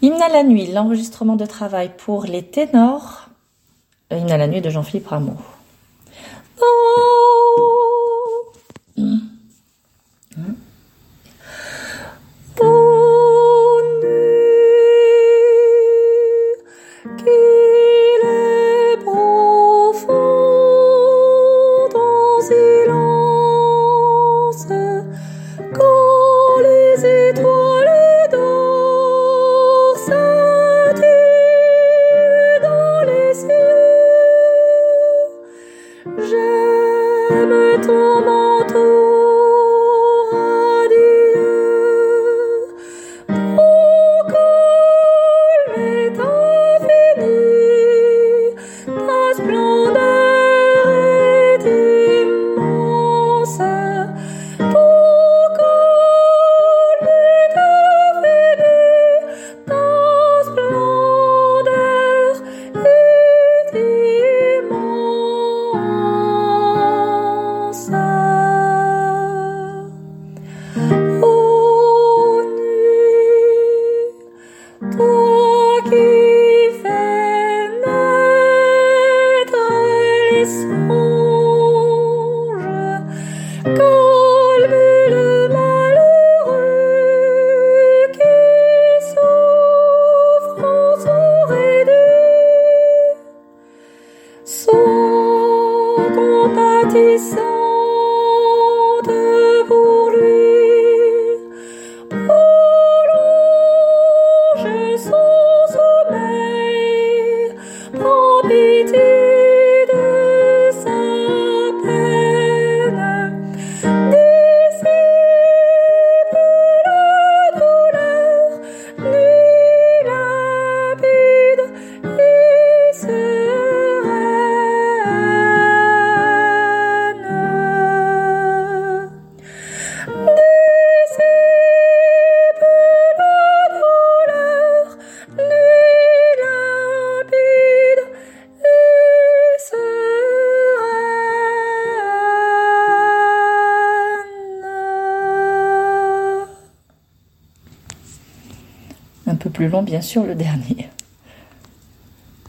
Hymne à la nuit, l'enregistrement de travail pour les ténors. Hymne à la nuit de Jean-Philippe Rameau. aime ton manteau. Radisson. un peu plus long bien sûr le dernier.